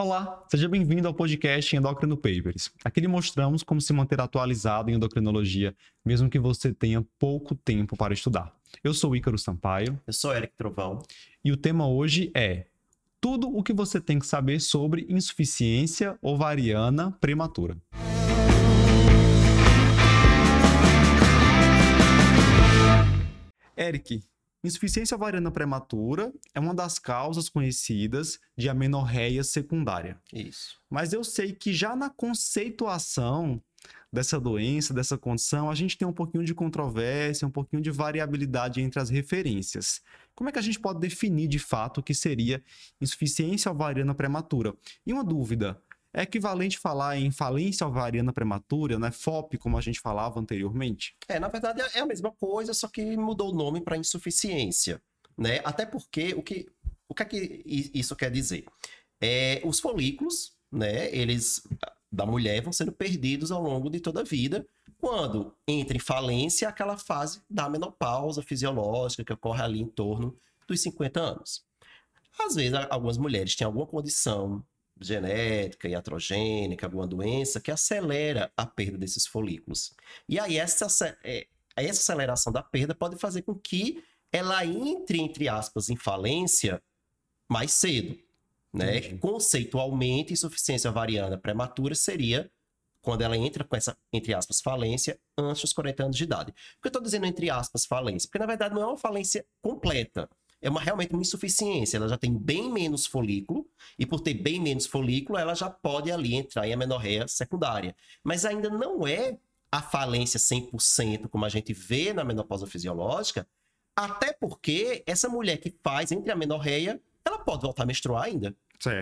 Olá, seja bem-vindo ao podcast Endocrino Papers. Aqui lhe mostramos como se manter atualizado em endocrinologia, mesmo que você tenha pouco tempo para estudar. Eu sou Ícaro Sampaio. Eu sou Eric Trovão. E o tema hoje é tudo o que você tem que saber sobre insuficiência ovariana prematura. Eric, Insuficiência ovariana prematura é uma das causas conhecidas de amenorreia secundária. Isso. Mas eu sei que já na conceituação dessa doença, dessa condição, a gente tem um pouquinho de controvérsia, um pouquinho de variabilidade entre as referências. Como é que a gente pode definir de fato o que seria insuficiência ovariana prematura? E uma dúvida, é equivalente falar em falência ovariana prematura, né? FOP, como a gente falava anteriormente? É, na verdade é a mesma coisa, só que mudou o nome para insuficiência, né? Até porque o que o que é que isso quer dizer? É, os folículos, né, eles da mulher vão sendo perdidos ao longo de toda a vida, quando entra em falência aquela fase da menopausa fisiológica que ocorre ali em torno dos 50 anos. Às vezes, algumas mulheres têm alguma condição genética, iatrogênica, alguma doença que acelera a perda desses folículos. E aí essa, é, essa aceleração da perda pode fazer com que ela entre, entre aspas, em falência mais cedo. Né? Conceitualmente, insuficiência ovariana prematura seria quando ela entra com essa, entre aspas, falência antes dos 40 anos de idade. Por que eu estou dizendo entre aspas falência? Porque, na verdade, não é uma falência completa é uma, realmente uma insuficiência. Ela já tem bem menos folículo, e por ter bem menos folículo, ela já pode ali entrar em amenorreia secundária. Mas ainda não é a falência 100%, como a gente vê na menopausa fisiológica, até porque essa mulher que faz entre a amenorreia, ela pode voltar a menstruar ainda.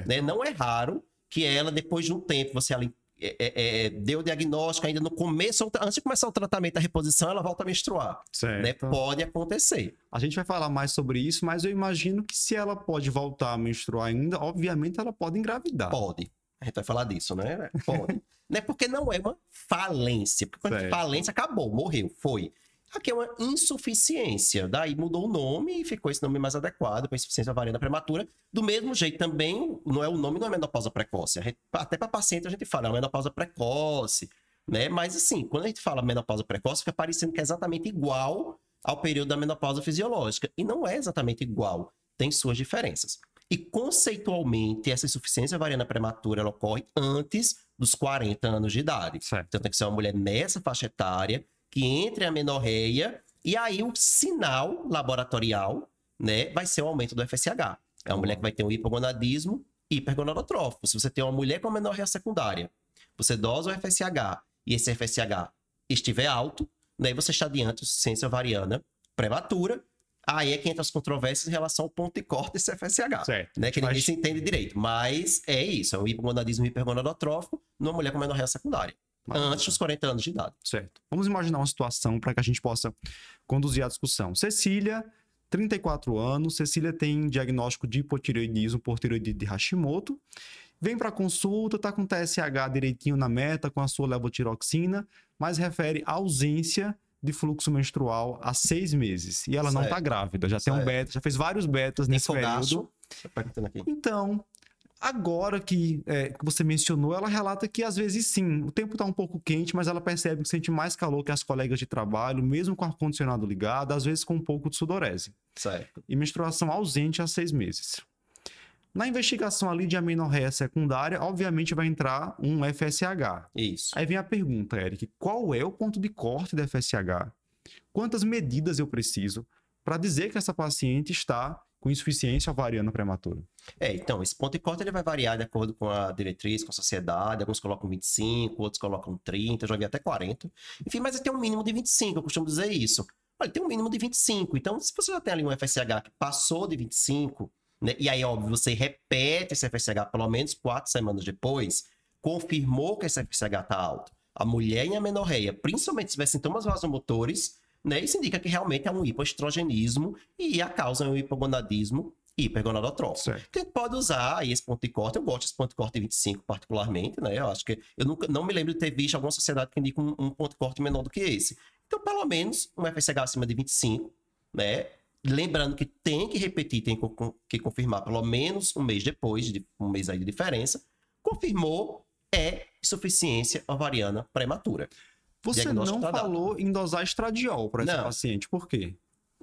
Né? Não é raro que ela, depois de um tempo, você ali é, é, é, deu o diagnóstico ainda no começo, antes de começar o tratamento da reposição, ela volta a menstruar. Né? Pode acontecer. A gente vai falar mais sobre isso, mas eu imagino que se ela pode voltar a menstruar ainda, obviamente ela pode engravidar. Pode. A gente vai falar disso, né? Pode. né? Porque não é uma falência. Porque falência, acabou, morreu, foi. Aqui é uma insuficiência. Daí mudou o nome e ficou esse nome mais adequado para insuficiência ovariana prematura. Do mesmo jeito também, não é o nome, não é menopausa precoce. Gente, até para paciente a gente fala, é uma menopausa precoce, né? Mas assim, quando a gente fala menopausa precoce, fica parecendo que é exatamente igual ao período da menopausa fisiológica. E não é exatamente igual, tem suas diferenças. E conceitualmente, essa insuficiência ovariana prematura ela ocorre antes dos 40 anos de idade. Certo. Então tem que ser uma mulher nessa faixa etária que entre a menorreia e aí o sinal laboratorial, né, vai ser o aumento do FSH. É uma mulher que vai ter um hipogonadismo hipergonadotrófico. Se você tem uma mulher com menorreia secundária, você dosa o FSH e esse FSH estiver alto, né, você está diante de insuficiência ovariana prematura, Aí é que entra as controvérsias em relação ao ponto de corte desse FSH. Certo. Né, que ninguém Mas... se entende direito. Mas é isso, é um hipogonadismo hipergonadotrófico numa mulher com menorreia secundária. Antes dos 40 anos de idade. Certo. Vamos imaginar uma situação para que a gente possa conduzir a discussão. Cecília, 34 anos, Cecília tem diagnóstico de hipotireoidismo por tireoidite de Hashimoto. Vem para consulta, está com TSH direitinho na meta, com a sua levotiroxina, mas refere ausência de fluxo menstrual há seis meses. E ela certo. não está grávida, já certo. tem um beta, já fez vários betas nesse período. Então, Agora que, é, que você mencionou, ela relata que às vezes sim, o tempo está um pouco quente, mas ela percebe que sente mais calor que as colegas de trabalho, mesmo com o ar-condicionado ligado, às vezes com um pouco de sudorese. Certo. E menstruação ausente há seis meses. Na investigação ali de amenorreia secundária, obviamente vai entrar um FSH. Isso. Aí vem a pergunta, Eric: qual é o ponto de corte do FSH? Quantas medidas eu preciso para dizer que essa paciente está com insuficiência ovariana prematura. É, então, esse ponto de corte ele vai variar de acordo com a diretriz, com a sociedade. Alguns colocam 25, outros colocam 30, já vi até 40. Enfim, mas tem um mínimo de 25, eu costumo dizer isso. Olha, tem um mínimo de 25. Então, se você já tem ali um FSH que passou de 25, né, e aí, óbvio, você repete esse FSH pelo menos quatro semanas depois, confirmou que esse FSH está alto. A mulher em amenorreia, principalmente se tiver sintomas vasomotores, né? Isso indica que realmente é um hipoestrogenismo e a causa é um hipogonadismo hipergonadotrófico. Que pode usar aí esse ponto de corte. Eu gosto desse ponto de corte de 25 particularmente, né? Eu acho que eu nunca não me lembro de ter visto alguma sociedade que indica um, um ponto de corte menor do que esse. Então, pelo menos um FSH acima de 25, né? lembrando que tem que repetir, tem que confirmar pelo menos um mês depois, de um mês aí de diferença. Confirmou, é insuficiência ovariana prematura. Você não tá falou dado. em dosar estradiol para esse paciente, por quê?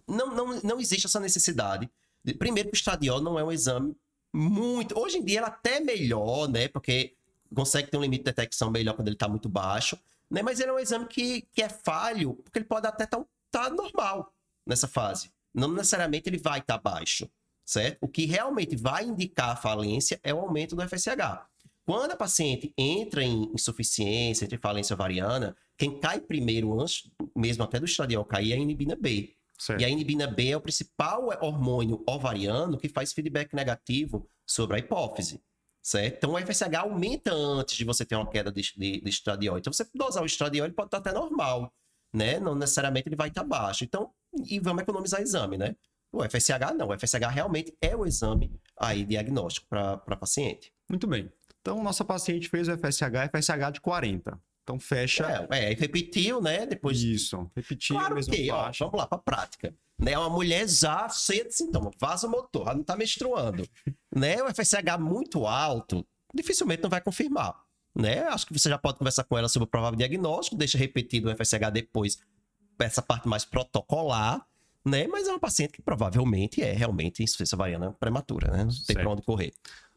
Não, não, não existe essa necessidade. Primeiro que o estradiol não é um exame muito... Hoje em dia ele é até melhor, né? Porque consegue ter um limite de detecção melhor quando ele está muito baixo, né? Mas ele é um exame que, que é falho, porque ele pode até estar tá, tá normal nessa fase. Não necessariamente ele vai estar tá baixo, certo? O que realmente vai indicar a falência é o aumento do FSH. Quando a paciente entra em insuficiência, entre falência ovariana, quem cai primeiro, antes mesmo até do estradiol cair, é a inibina B. Certo. E a inibina B é o principal hormônio ovariano que faz feedback negativo sobre a hipófise. Certo? Então o FSH aumenta antes de você ter uma queda de, de, de estradiol. Então, você dosar o estradiol, ele pode estar até normal, né? Não necessariamente ele vai estar baixo. Então, e vamos economizar exame, né? O FSH não. O FSH realmente é o exame aí diagnóstico para paciente. Muito bem. Então, nossa paciente fez o FSH, FSH de 40. Então, fecha. É, é repetiu, né? Depois. Isso, repetiu. Claro que, ó, vamos lá, para prática. Né? Uma mulher já cheia de sintomas, motor, ela não está menstruando. né? O FSH muito alto, dificilmente não vai confirmar. Né? Acho que você já pode conversar com ela sobre o provável diagnóstico, deixa repetido o FSH depois, essa parte mais protocolar, né? Mas é uma paciente que provavelmente é realmente insuficiência ovariana prematura, né? Não tem para onde correr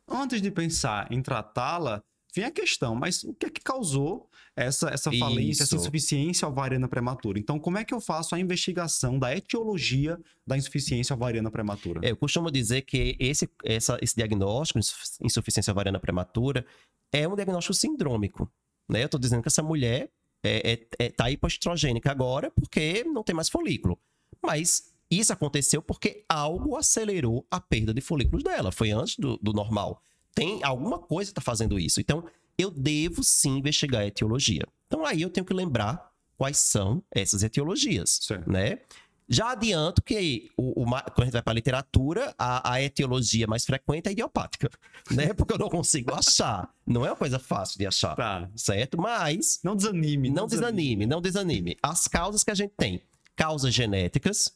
antes de pensar em tratá-la, vem a questão, mas o que é que causou essa, essa falência, Isso. essa insuficiência ovariana prematura? Então, como é que eu faço a investigação da etiologia da insuficiência ovariana prematura? Eu costumo dizer que esse, essa, esse diagnóstico, insuficiência ovariana prematura, é um diagnóstico sindrômico. Né? Eu estou dizendo que essa mulher é, é, é, tá hipoestrogênica agora porque não tem mais folículo. Mas isso aconteceu porque algo acelerou a perda de folículos dela. Foi antes do, do normal. Tem alguma coisa que está fazendo isso. Então, eu devo sim investigar a etiologia. Então, aí eu tenho que lembrar quais são essas etiologias, né? Já adianto que o, o, quando a gente vai para a literatura, a, a, etiologia mais frequente é idiopática, né? Porque eu não consigo achar. Não é uma coisa fácil de achar, tá. certo? Mas... Não desanime. Não, não desanime, desanime, não desanime. As causas que a gente tem. Causas genéticas,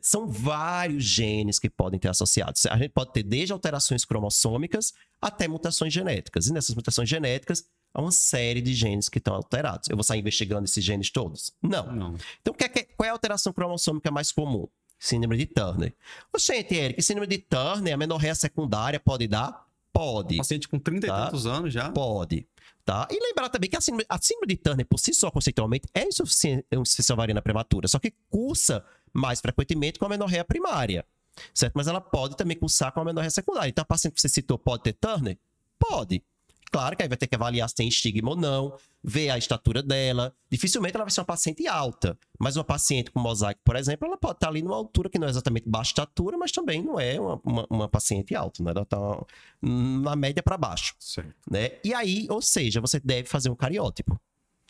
são vários genes que podem ter associados. A gente pode ter desde alterações cromossômicas até mutações genéticas. E nessas mutações genéticas, há uma série de genes que estão alterados. Eu vou sair investigando esses genes todos? Não. Não. Então, é qual é a alteração cromossômica mais comum? Síndrome de Turner. Oxente, Eric, síndrome de Turner, a menorreia secundária pode dar? Pode. Paciente com 30 tá? e tantos anos já? Pode. Tá? E lembrar também que a síndrome, a síndrome de Turner, por si só, conceitualmente, é insuficiência ovariana prematura, só que cursa mais frequentemente com a menorreia primária, certo? Mas ela pode também cursar com a menorreia secundária. Então, a paciente que você citou pode ter Turner? Pode. Claro que aí vai ter que avaliar se tem estigma ou não, ver a estatura dela. Dificilmente ela vai ser uma paciente alta, mas uma paciente com mosaico, por exemplo, ela pode estar ali numa altura que não é exatamente baixa estatura, mas também não é uma, uma, uma paciente alta, né? Ela está na média para baixo. Certo. Né? E aí, ou seja, você deve fazer um cariótipo.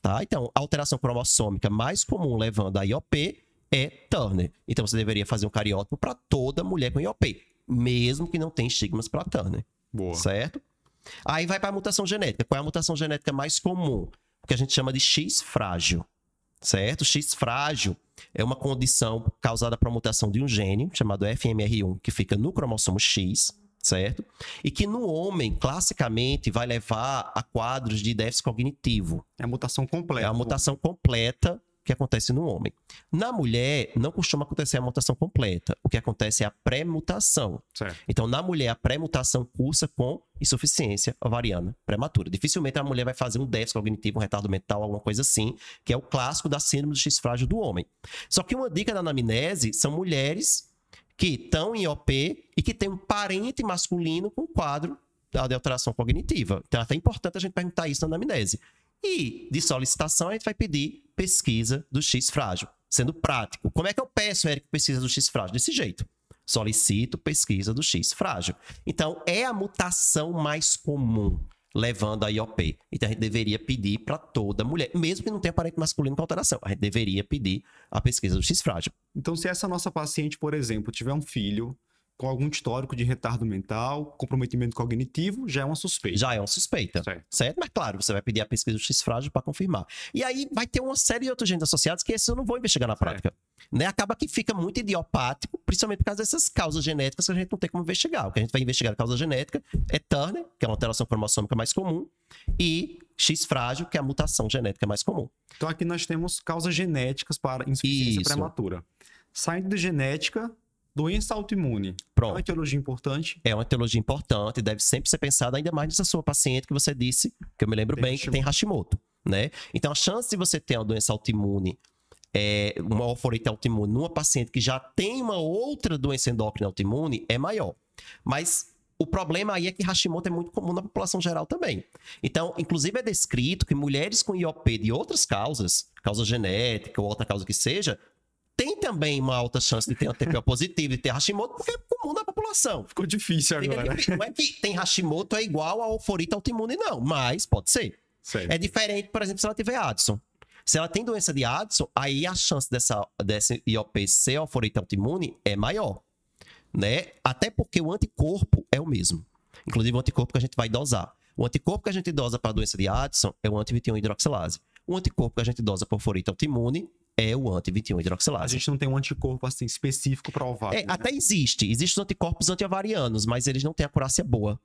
Tá? Então, alteração cromossômica mais comum levando a IOP é Turner. Então você deveria fazer um cariótipo para toda mulher com IOP, mesmo que não tenha estigmas para Turner. Boa. Certo? Aí vai para a mutação genética. Qual é a mutação genética mais comum? O que a gente chama de X frágil. Certo? X frágil é uma condição causada por mutação de um gene chamado FMR1, que fica no cromossomo X, certo? E que no homem, classicamente, vai levar a quadros de déficit cognitivo. É a mutação completa. É a mutação completa que acontece no homem. Na mulher, não costuma acontecer a mutação completa. O que acontece é a pré-mutação. Então, na mulher, a pré-mutação cursa com insuficiência ovariana prematura. Dificilmente a mulher vai fazer um déficit cognitivo, um retardo mental, alguma coisa assim, que é o clássico da síndrome do X frágil do homem. Só que uma dica da anamnese são mulheres que estão em OP e que têm um parente masculino com quadro de alteração cognitiva. Então, é até importante a gente perguntar isso na anamnese. E de solicitação, a gente vai pedir pesquisa do X frágil, sendo prático. Como é que eu peço, Eric, pesquisa do X frágil? Desse jeito. Solicito pesquisa do X frágil. Então, é a mutação mais comum levando a IOP. Então, a gente deveria pedir para toda mulher, mesmo que não tenha parente masculino com alteração, a gente deveria pedir a pesquisa do X frágil. Então, se essa nossa paciente, por exemplo, tiver um filho com algum histórico de retardo mental, comprometimento cognitivo, já é uma suspeita. Já é uma suspeita. Certo. Certo? Mas claro, você vai pedir a pesquisa do X frágil para confirmar. E aí vai ter uma série de outros genes associados que esses eu não vou investigar na prática. Né? Acaba que fica muito idiopático, principalmente por causa dessas causas genéticas que a gente não tem como investigar. O que a gente vai investigar a causa genética é Turner, que é uma alteração cromossômica mais comum, e X frágil, que é a mutação genética mais comum. Então aqui nós temos causas genéticas para insuficiência Isso. prematura. Saindo de genética, doença autoimune. É Pronto. uma etiologia importante. É uma etiologia importante, deve sempre ser pensada ainda mais nessa sua paciente que você disse, que eu me lembro Tem bem, que tem Hashimoto, né? Então a chance de você ter uma doença autoimune, é, uma alforite autoimune, numa paciente que já tem uma outra doença endócrina autoimune é maior. Mas o problema aí é que Hashimoto é muito comum na população geral também. Então, inclusive é descrito que mulheres com IOP de outras causas, causa genética ou outra causa que seja, também uma alta chance de ter um TPO positivo, de ter Hashimoto, porque é comum na população. Ficou difícil agora. difícil. Não é que tem Hashimoto é igual a alforite autoimune, não. Mas pode ser. Certo. É diferente, por exemplo, se ela tiver Addison. Se ela tem doença de Addison, aí a chance dessa, dessa IOP ser alforite autoimune é maior. Né? Até porque o anticorpo é o mesmo. Inclusive o anticorpo que a gente vai dosar. O anticorpo que a gente dosa para a doença de Addison é o anti-21 hidroxilase. O anticorpo que a gente dosa para alforite autoimune é o anti-21 A hidroxilase. gente não tem um anticorpo assim específico para ovário. É, né? Até existe. Existem os anticorpos antiovarianos, mas eles não têm acurácia boa.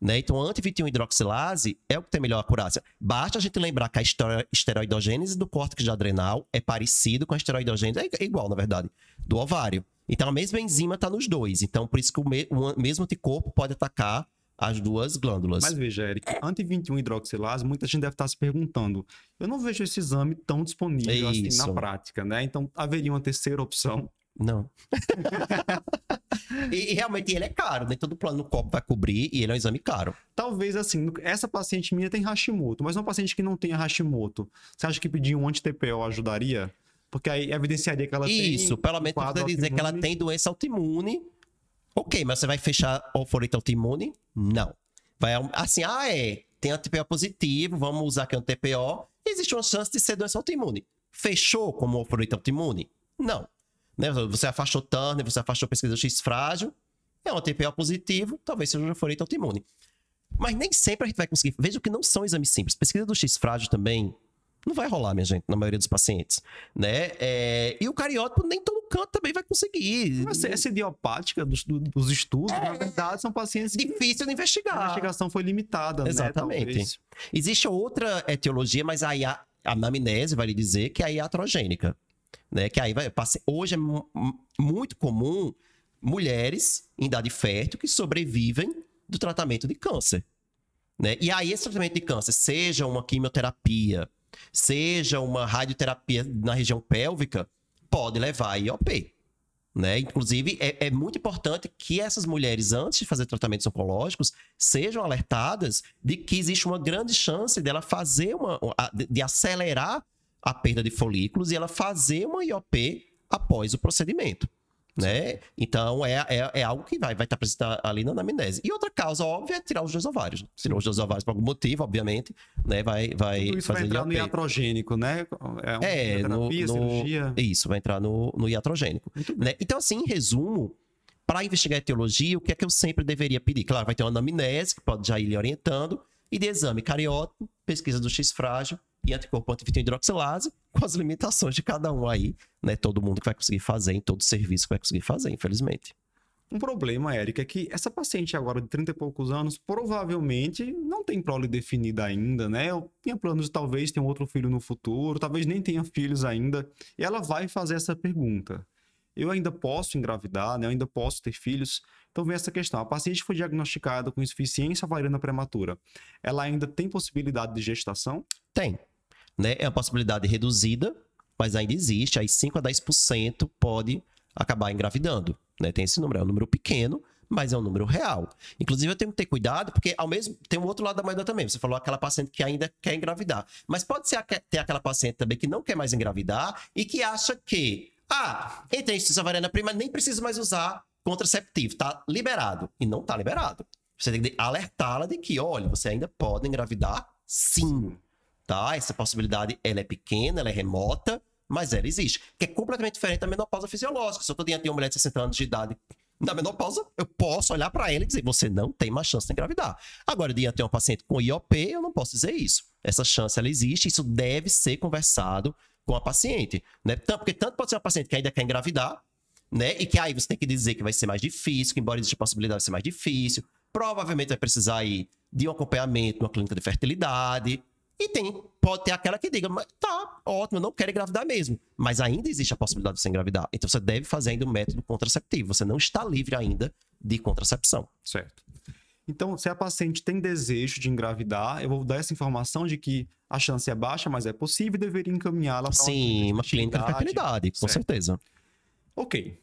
Né? Então, a anti-21 hidroxilase é o que tem melhor acurácia. Basta a gente lembrar que a estero- esteroidogênese do córtex adrenal é parecido com a esteroidogênese, é igual, na verdade, do ovário. Então, a mesma enzima está nos dois. Então, por isso que o, me- o mesmo anticorpo pode atacar as duas glândulas. Mas veja, Eric, anti-21 hidroxilase, muita gente deve estar se perguntando. Eu não vejo esse exame tão disponível assim Isso. na prática, né? Então haveria uma terceira opção. Não. e, e realmente ele é caro, nem todo plano no copo vai cobrir e ele é um exame caro. Talvez assim, essa paciente minha tem Hashimoto, mas uma paciente que não tenha Hashimoto, você acha que pedir um anti-TPO ajudaria? Porque aí evidenciaria que ela tem. Isso, pelo menos dizer que ela tem doença autoimune. Ok, mas você vai fechar alforite autoimune? Não. Vai, assim, ah, é, tem TPO positivo, vamos usar aqui um TPO. Existe uma chance de ser doença autoimune. Fechou como alforite autoimune? Não. Né? Você afastou Turner, você afastou pesquisa X frágil, é um TPO positivo, talvez seja um alforite autoimune. Mas nem sempre a gente vai conseguir. Veja que não são exames simples. Pesquisa do X frágil também não vai rolar, minha gente, na maioria dos pacientes, né? É, E o cariótipo nem todo canto também vai conseguir. Mas essa idiopática dos, do- dos estudos, na verdade, são pacientes que Difícil de a investigar. investigação foi limitada, Exatamente. né? Existe outra etiologia, mas aí a, a anamnese vai lhe dizer que é a iatrogênica. Né? Que aí vai, hoje é mu- mu- muito comum mulheres em idade fértil que sobrevivem do tratamento de câncer. Né? E aí, esse tratamento de câncer, seja uma quimioterapia, seja uma radioterapia na região pélvica, pode levar a IOP. Né? Inclusive, é, é muito importante que essas mulheres, antes de fazer tratamentos oncológicos, sejam alertadas de que existe uma grande chance dela fazer uma. de acelerar a perda de folículos e ela fazer uma IOP após o procedimento. Né? Então, é, é, é algo que vai vai estar presente ali na anamnese. E outra causa óbvia é tirar os dois ovários. Tirar os dois ovários por algum motivo, obviamente, né? vai, vai Tudo isso vai fazer entrar no iatrogênico, né? É, uma É, no, quimioterapia, no- cirurgia. isso, vai entrar no, no iatrogênico. Né? Então, assim, em resumo, para investigar a etiologia, o que é que eu sempre deveria pedir? Claro, vai ter uma anamnese, que pode já ir lhe orientando, e de exame cariótipo, pesquisa do X frágil e anticorpo antivitin hidroxilase, com as limitações de cada um aí, né? Todo mundo que vai conseguir fazer, em todo serviço que vai conseguir fazer, infelizmente. Um problema, Érica, é que essa paciente agora de 30 e poucos anos provavelmente não tem prole definida ainda, né? Ou Tinha planos de talvez ter um outro filho no futuro, talvez nem tenha filhos ainda. E ela vai fazer essa pergunta. Eu ainda posso engravidar, né? Eu ainda posso ter filhos? Então vem essa questão. A paciente foi diagnosticada com insuficiência ovariana prematura. Ela ainda tem possibilidade de gestação? Tem. Né? É uma possibilidade reduzida, mas ainda existe. Aí 5 a 10% pode acabar engravidando. Né? Tem esse número. É um número pequeno, mas é um número real. Inclusive, eu tenho que ter cuidado, porque ao mesmo tem o outro lado da moeda também. Você falou aquela paciente que ainda quer engravidar. Mas pode ser ter aquela paciente também que não quer mais engravidar e que acha que, ah, entrei em insuficiência ovariana prima, nem preciso mais usar contraceptivo. Tá liberado. E não tá liberado. Você tem que alertá-la de que, olha, você ainda pode engravidar sim tá? Essa possibilidade, ela é pequena, ela é remota, mas ela existe. Que é completamente diferente da menopausa fisiológica. Se eu tô diante de uma mulher de 60 anos de idade Na menopausa, eu posso olhar para ela e dizer: você não tem mais chance de engravidar. Agora, diante de uma paciente com IOP, eu não posso dizer isso. Essa chance ela existe, isso deve ser conversado com a paciente, né? Porque tanto pode ser uma paciente que ainda quer engravidar, né? E que aí você tem que dizer que vai ser mais difícil, que embora exista possibilidade de ser mais difícil, provavelmente vai precisar aí de um acompanhamento numa clínica de fertilidade. E tem, pode ter aquela que diga, mas tá, ótimo, eu não quero engravidar mesmo. Mas ainda existe a possibilidade de você engravidar. Então você deve fazer ainda o um método contraceptivo. Você não está livre ainda de contracepção. Certo. Então, se a paciente tem desejo de engravidar, eu vou dar essa informação de que a chance é baixa, mas é possível e deveria encaminhá-la para Sim, uma clínica de fertilidade, com certo. certeza. Ok.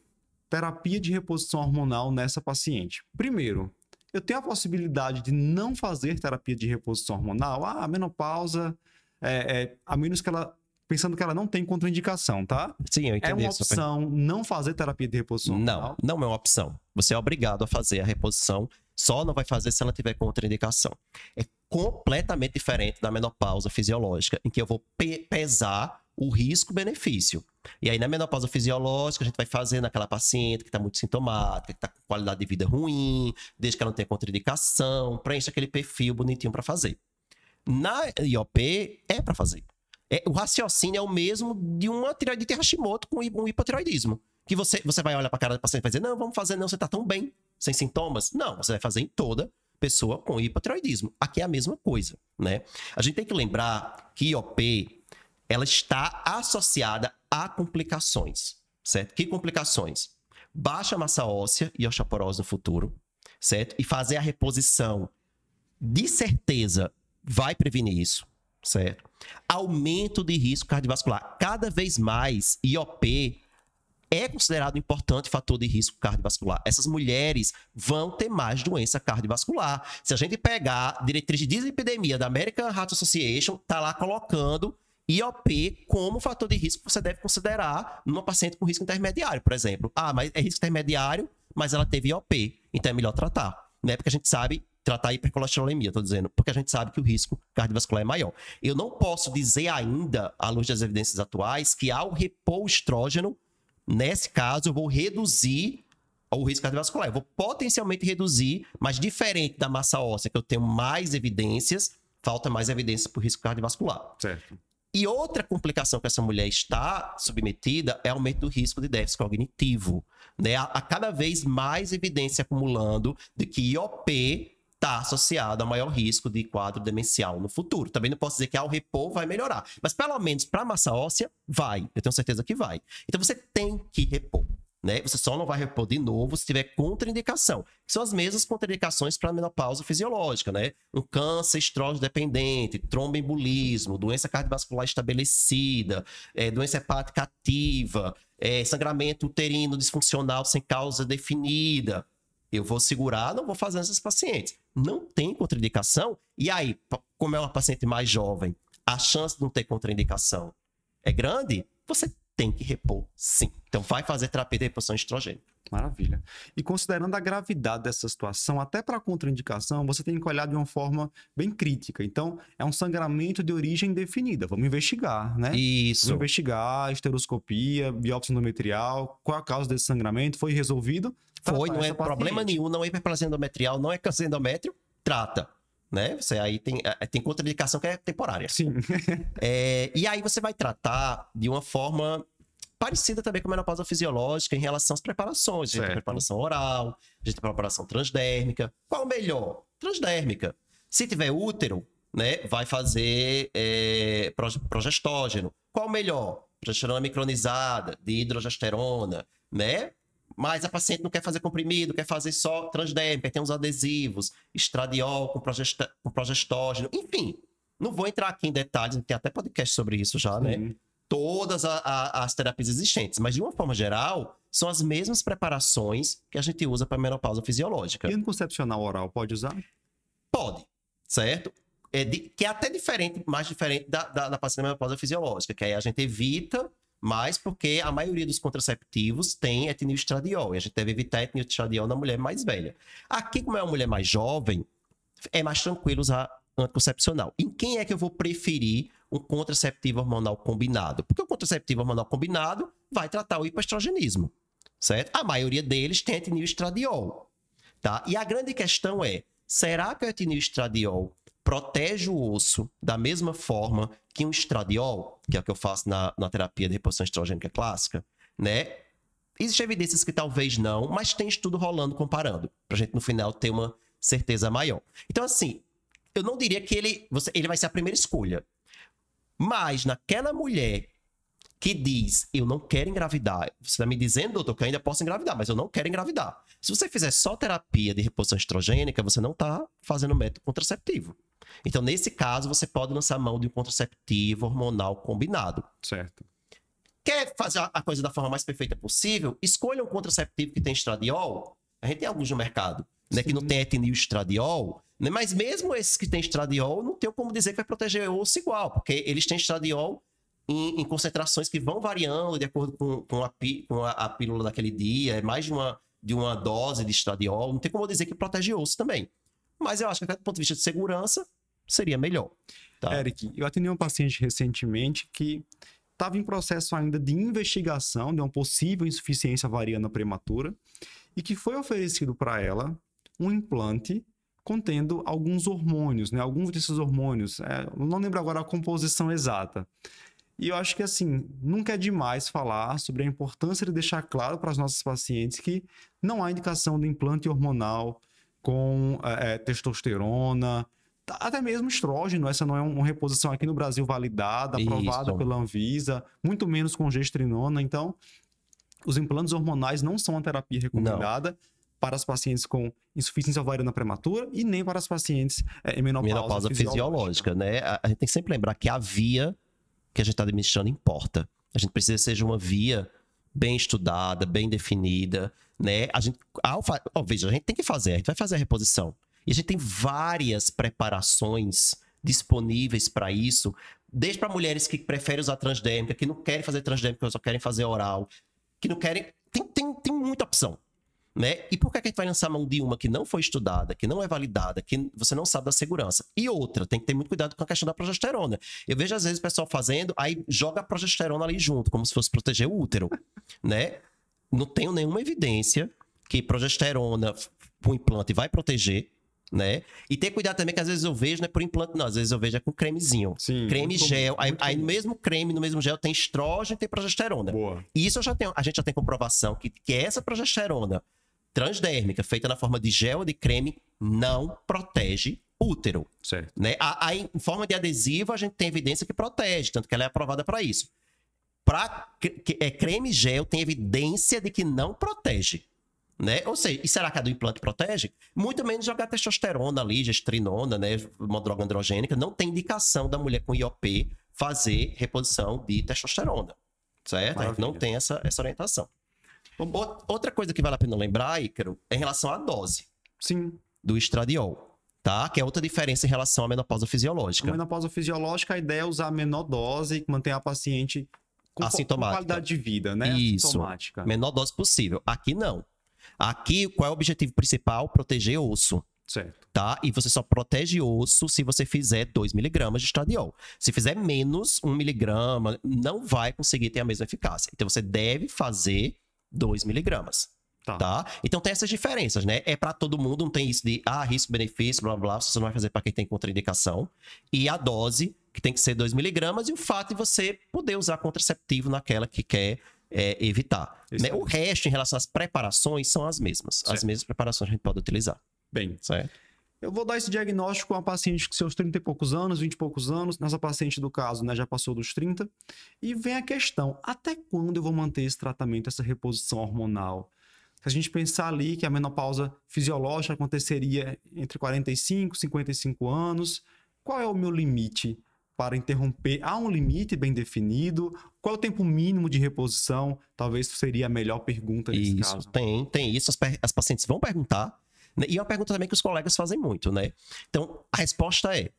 Terapia de reposição hormonal nessa paciente. Primeiro, eu tenho a possibilidade de não fazer terapia de reposição hormonal. Ah, menopausa, é, é, a menos que ela pensando que ela não tem contraindicação, tá? Sim, eu entendi. É uma opção não fazer terapia de reposição hormonal? Não, não é uma opção. Você é obrigado a fazer a reposição só não vai fazer se ela tiver contraindicação. É completamente diferente da menopausa fisiológica, em que eu vou pe pesar o risco-benefício. E aí, na menopausa fisiológica, a gente vai fazer naquela paciente que está muito sintomática, que está com qualidade de vida ruim, desde que ela não tenha contraindicação, preenche aquele perfil bonitinho para fazer. Na IOP, é para fazer. É, o raciocínio é o mesmo de uma tireoidite Hashimoto com um hipotiroidismo. Que você, você vai olhar para a cara do paciente e vai dizer: Não, vamos fazer, não, você está tão bem sem sintomas? Não, você vai fazer em toda pessoa com hipotiroidismo. Aqui é a mesma coisa, né? A gente tem que lembrar que IOP ela está associada a complicações, certo? Que complicações? Baixa massa óssea e osteoporose no futuro, certo? E fazer a reposição de certeza vai prevenir isso, certo? Aumento de risco cardiovascular. Cada vez mais, IOP é considerado um importante fator de risco cardiovascular. Essas mulheres vão ter mais doença cardiovascular. Se a gente pegar diretriz de dislipidemia da American Heart Association, tá lá colocando IOP como fator de risco que você deve considerar numa paciente com risco intermediário, por exemplo. Ah, mas é risco intermediário, mas ela teve IOP, então é melhor tratar, né? Porque a gente sabe tratar a hipercolesterolemia, tô dizendo, porque a gente sabe que o risco cardiovascular é maior. Eu não posso dizer ainda, à luz das evidências atuais, que ao repor o estrógeno, Nesse caso, eu vou reduzir o risco cardiovascular. Eu vou potencialmente reduzir, mas diferente da massa óssea, que eu tenho mais evidências, falta mais evidências para o risco cardiovascular. Certo. E outra complicação que essa mulher está submetida é aumento do risco de déficit cognitivo. Né? A, a cada vez mais evidência acumulando de que IOP está associado a maior risco de quadro demencial no futuro. Também não posso dizer que ao repor vai melhorar, mas pelo menos para massa óssea, vai. Eu tenho certeza que vai. Então você tem que repor. Né? Você só não vai repor de novo se tiver contraindicação. São as mesmas contraindicações para a menopausa fisiológica, né? Um câncer estrógeno dependente, tromboembolismo, doença cardiovascular estabelecida, é, doença hepática ativa, é, sangramento uterino disfuncional sem causa definida. Eu vou segurar, não vou fazer essas pacientes. Não tem contraindicação. E aí, como é uma paciente mais jovem, a chance de não ter contraindicação é grande, você tem que repor sim. Então, vai fazer terapia de reposição de estrogênio. Maravilha. E considerando a gravidade dessa situação, até para contraindicação, você tem que olhar de uma forma bem crítica. Então, é um sangramento de origem definida. Vamos investigar, né? Isso. Vamos investigar, esteroscopia, biópsia endometrial, qual a causa desse sangramento, foi resolvido? Foi, não é problema nenhum, não é hiperplasia endometrial, não é câncer endométrio, trata. Né? Você aí tem, é, tem contraindicação que é temporária. Sim. é, e aí você vai tratar de uma forma parecida também com a menopausa fisiológica em relação às preparações. A gente tem preparação oral, a gente tem preparação transdérmica. Qual melhor? Transdérmica. Se tiver útero, né, vai fazer é, progestógeno. Qual melhor? Progesterona micronizada, de hidrogesterona, né? Mas a paciente não quer fazer comprimido, quer fazer só transdérmica, tem uns adesivos, estradiol com, progest... com progestógeno, enfim. Não vou entrar aqui em detalhes, tem até podcast sobre isso já, né? Sim. né? Todas a, a, as terapias existentes, mas de uma forma geral, são as mesmas preparações que a gente usa para menopausa fisiológica. E anticoncepcional oral pode usar? Pode, certo? É de, que é até diferente, mais diferente da, da, da paciente menopausa fisiológica, que aí a gente evita mas porque a maioria dos contraceptivos tem estradiol, e a gente deve evitar estradiol na mulher mais velha. Aqui, como é uma mulher mais jovem, é mais tranquilo usar anticoncepcional. Em quem é que eu vou preferir um contraceptivo hormonal combinado? Porque o contraceptivo hormonal combinado vai tratar o hipoestrogenismo, certo? A maioria deles tem etinil estradiol, tá? E a grande questão é, será que o etinil estradiol protege o osso da mesma forma que um estradiol, que é o que eu faço na, na terapia de reposição estrogênica clássica, né? Existem evidências que talvez não, mas tem estudo rolando comparando, pra gente no final ter uma certeza maior. Então, assim, eu não diria que ele, você, ele vai ser a primeira escolha. Mas naquela mulher que diz, eu não quero engravidar, você está me dizendo, doutor, que eu ainda posso engravidar, mas eu não quero engravidar. Se você fizer só terapia de reposição estrogênica, você não está fazendo método contraceptivo. Então, nesse caso, você pode lançar mão de um contraceptivo hormonal combinado. Certo. Quer fazer a coisa da forma mais perfeita possível? Escolha um contraceptivo que tem estradiol. A gente tem alguns no mercado, né? Que não tem etinil estradiol. Né? Mas mesmo esses que têm estradiol, não tem como dizer que vai proteger o osso igual, porque eles têm estradiol em, em concentrações que vão variando de acordo com, com, a, com a, a pílula daquele dia. É mais de uma, de uma dose de estradiol. Não tem como dizer que protege o osso também. Mas eu acho que, do ponto de vista de segurança, seria melhor. Tá? Eric, eu atendi um paciente recentemente que estava em processo ainda de investigação de uma possível insuficiência variana prematura e que foi oferecido para ela um implante contendo alguns hormônios, né? Alguns desses hormônios, é, não lembro agora a composição exata. E eu acho que assim, nunca é demais falar sobre a importância de deixar claro para os nossos pacientes que não há indicação de implante hormonal com é, é testosterona, até mesmo estrógeno, essa não é uma reposição aqui no Brasil validada, aprovada Isso. pela Anvisa, muito menos com gestrinona. Então, os implantes hormonais não são a terapia recomendada. Não. Para as pacientes com insuficiência ovariana prematura e nem para as pacientes é, em menopausa, menopausa fisiológica. fisiológica, né? A, gente tem que sempre lembrar que a via que a gente está administrando importa. A gente precisa que seja uma via bem estudada, bem definida, né? A gente, ao, ó, veja, a gente tem que fazer, a gente vai fazer a reposição. E a gente tem várias preparações disponíveis para isso, desde para mulheres que preferem usar transdérmica, que não querem fazer transdérmica, só querem fazer oral, que não querem. Tem, tem, tem muita opção. Né? E por que a gente vai lançar mão de uma que não foi estudada, que não é validada, que você não sabe da segurança? E outra, tem que ter muito cuidado com a questão da progesterona. Eu vejo às vezes o pessoal fazendo, aí joga a progesterona ali junto, como se fosse proteger o útero, né? Não tenho nenhuma evidência que progesterona com implante vai proteger, né? E ter cuidado também que às vezes eu vejo, não é por implante, não. Às vezes eu vejo é com cremezinho. Sim, creme gel. Aí, aí, no mesmo creme, no mesmo gel, tem estrógeno e tem progesterona. Boa. E isso eu já tenho, a gente já tem comprovação que, que essa progesterona transdérmica, feita na forma de gel ou de creme, não protege útero. Certo. Né? A, a, em forma de adesivo, a gente tem evidência que protege, tanto que ela é aprovada para isso. Para é, creme gel, tem evidência de que não protege. Né? Ou seja, e será que a do implante protege? Muito menos jogar testosterona ali, gestrinona, né? Uma droga androgênica. Não tem indicação da mulher com IOP fazer reposição de testosterona. Certo? A gente não tem essa, essa orientação. Outra coisa que vale a pena lembrar, Ícaro, é em relação à dose. Sim. Do estradiol. Tá? Que é outra diferença em relação à menopausa fisiológica. A menopausa fisiológica, a ideia é usar a menor dose e manter a paciente com, com qualidade de vida, né? Isso. Menor dose possível. Aqui não. Aqui, qual é o objetivo principal? Proteger osso. Certo. Tá? E você só protege osso se você fizer 2mg de estradiol. Se fizer menos 1mg, não vai conseguir ter a mesma eficácia. Então você deve fazer 2mg. Tá. tá. Então tem essas diferenças, né? É para todo mundo, não tem isso de ah, risco-benefício, blá, blá você não vai fazer para quem tem contraindicação. E a dose, que tem que ser 2mg, e o fato de você poder usar contraceptivo naquela que quer é, evitar. Né? O resto, em relação às preparações, são as mesmas. Certo. As mesmas preparações a gente pode utilizar. Bem, certo? Eu vou dar esse diagnóstico a uma paciente com seus 30 e poucos anos, 20 e poucos anos. Nessa paciente do caso, né, já passou dos 30. E vem a questão: até quando eu vou manter esse tratamento, essa reposição hormonal? Se a gente pensar ali que a menopausa fisiológica aconteceria entre 45 e 55 anos, qual é o meu limite para interromper? Há um limite bem definido? Qual é o tempo mínimo de reposição? Talvez seria a melhor pergunta nesse isso, caso. Tem, tem isso. As, as pacientes vão perguntar. Né? E é uma pergunta também que os colegas fazem muito, né? Então, a resposta é: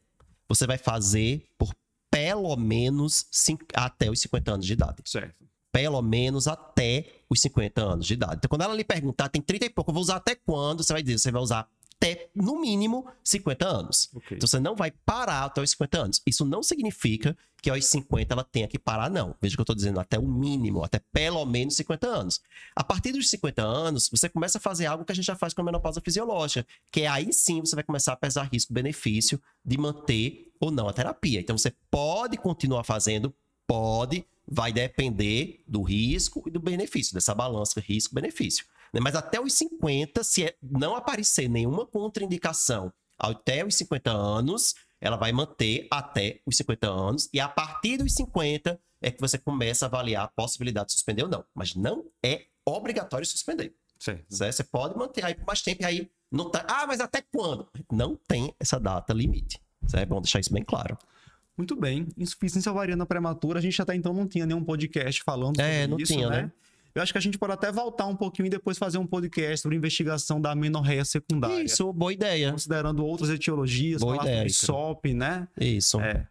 você vai fazer por pelo menos cinco, até os 50 anos de idade. Certo. Pelo menos até os 50 anos de idade. Então, quando ela lhe perguntar, tem 30 e pouco, eu vou usar até quando? Você vai dizer, você vai usar até, no mínimo, 50 anos. Ok. Então você não vai parar até os 50 anos. Isso não significa que aos 50 ela tenha que parar, não. Veja que eu estou dizendo até o mínimo, até pelo menos 50 anos. A partir dos 50 anos, você começa a fazer algo que a gente já faz com a menopausa fisiológica, que é aí sim você vai começar a pesar risco-benefício de manter ou não a terapia. Então você pode continuar fazendo, pode, vai depender do risco e do benefício, dessa balança risco-benefício. Né? Mas até os 50, se é- não aparecer nenhuma contraindicação até os 50 anos, ela vai manter até os 50 anos. E a partir dos 50 é que você começa a avaliar a possibilidade de suspender ou não. Mas não é obrigatório suspender. Zé, Você pode manter aí por mais tempo e aí não tá. Ah, mas até quando? Não tem essa data limite. É bom deixar isso bem claro. Muito bem. Insuficiência ovariana prematura, a gente até então não tinha nenhum podcast falando sobre É, não isso, tinha, né? né? Eu acho que a gente pode até voltar um pouquinho e depois fazer um podcast sobre investigação da amenorreia secundária. Isso, boa ideia. Considerando outras etiologias, Boa ideia. SOP, né? Isso. É.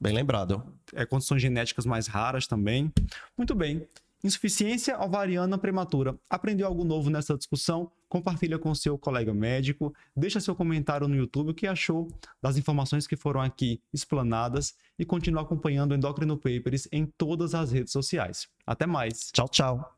Bem lembrado. é, condições genéticas mais raras também. Muito bem. Insuficiência ovariana prematura. Aprendeu algo novo nessa discussão? Compartilha com seu colega médico. Deixa seu comentário no YouTube o que achou das informações que foram aqui explanadas e continue acompanhando o Endocrino Papers em todas as redes sociais. Até mais. Tchau, tchau.